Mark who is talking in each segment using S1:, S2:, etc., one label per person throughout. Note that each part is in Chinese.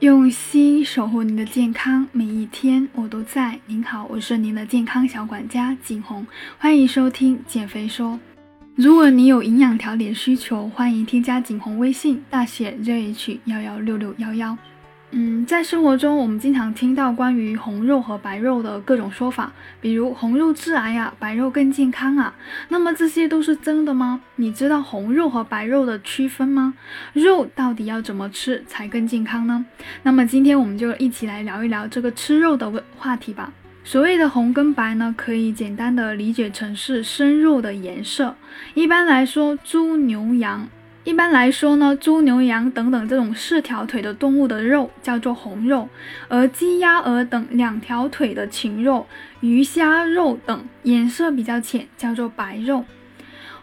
S1: 用心守护您的健康，每一天我都在。您好，我是您的健康小管家景红，欢迎收听减肥说。如果你有营养调理需求，欢迎添加景红微信，大写 ZH 幺幺六六幺幺。嗯，在生活中，我们经常听到关于红肉和白肉的各种说法，比如红肉致癌啊，白肉更健康啊。那么这些都是真的吗？你知道红肉和白肉的区分吗？肉到底要怎么吃才更健康呢？那么今天我们就一起来聊一聊这个吃肉的话题吧。所谓的红跟白呢，可以简单的理解成是生肉的颜色。一般来说，猪、牛、羊。一般来说呢，猪、牛、羊等等这种四条腿的动物的肉叫做红肉，而鸡、鸭、鹅等两条腿的禽肉，鱼、虾肉等颜色比较浅，叫做白肉。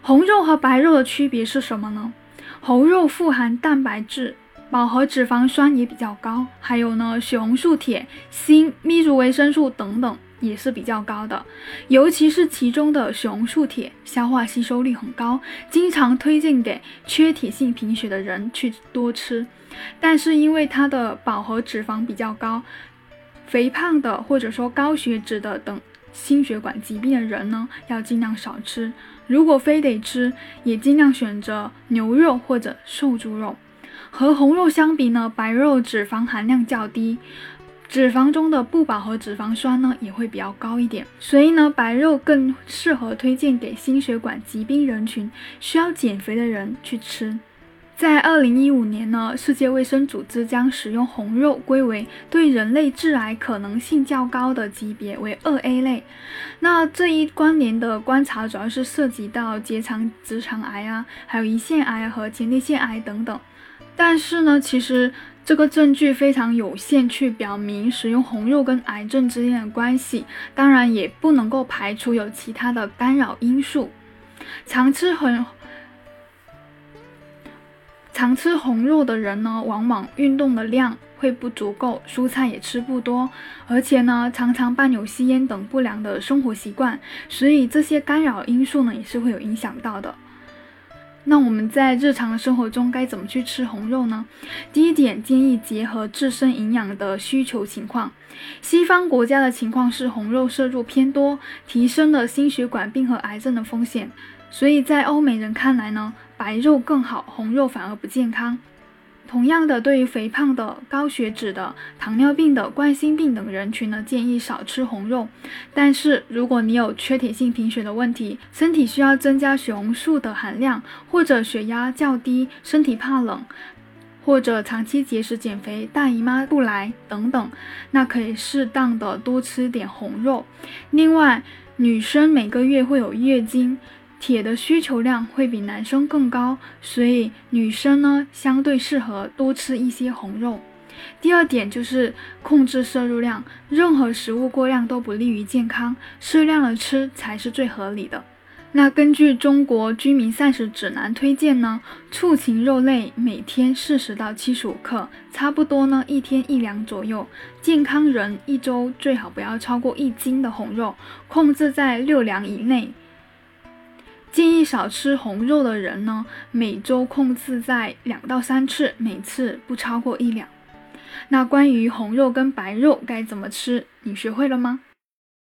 S1: 红肉和白肉的区别是什么呢？红肉富含蛋白质，饱和脂肪酸也比较高，还有呢血红素、铁、锌、泌乳维生素等等。也是比较高的，尤其是其中的熊素铁，消化吸收率很高，经常推荐给缺铁性贫血的人去多吃。但是因为它的饱和脂肪比较高，肥胖的或者说高血脂的等心血管疾病的人呢，要尽量少吃。如果非得吃，也尽量选择牛肉或者瘦猪肉。和红肉相比呢，白肉脂肪含量较低。脂肪中的不饱和脂肪酸呢也会比较高一点，所以呢白肉更适合推荐给心血管疾病人群需要减肥的人去吃。在二零一五年呢，世界卫生组织将食用红肉归为对人类致癌可能性较高的级别为二 A 类。那这一关联的观察主要是涉及到结肠、直肠癌啊，还有胰腺癌和前列腺癌等等。但是呢，其实。这个证据非常有限，去表明食用红肉跟癌症之间的关系，当然也不能够排除有其他的干扰因素。常吃红常吃红肉的人呢，往往运动的量会不足够，蔬菜也吃不多，而且呢，常常伴有吸烟等不良的生活习惯，所以这些干扰因素呢，也是会有影响到的。那我们在日常生活中该怎么去吃红肉呢？第一点，建议结合自身营养的需求情况。西方国家的情况是红肉摄入偏多，提升了心血管病和癌症的风险，所以在欧美人看来呢，白肉更好，红肉反而不健康。同样的，对于肥胖的、高血脂的、糖尿病的、冠心病等人群呢，建议少吃红肉。但是，如果你有缺铁性贫血的问题，身体需要增加血红素的含量，或者血压较低，身体怕冷，或者长期节食减肥、大姨妈不来等等，那可以适当的多吃点红肉。另外，女生每个月会有月经。铁的需求量会比男生更高，所以女生呢相对适合多吃一些红肉。第二点就是控制摄入量，任何食物过量都不利于健康，适量的吃才是最合理的。那根据中国居民膳食指南推荐呢，畜禽肉类每天四十到七十五克，差不多呢一天一两左右。健康人一周最好不要超过一斤的红肉，控制在六两以内。建议少吃红肉的人呢，每周控制在两到三次，每次不超过一两。那关于红肉跟白肉该怎么吃，你学会了吗？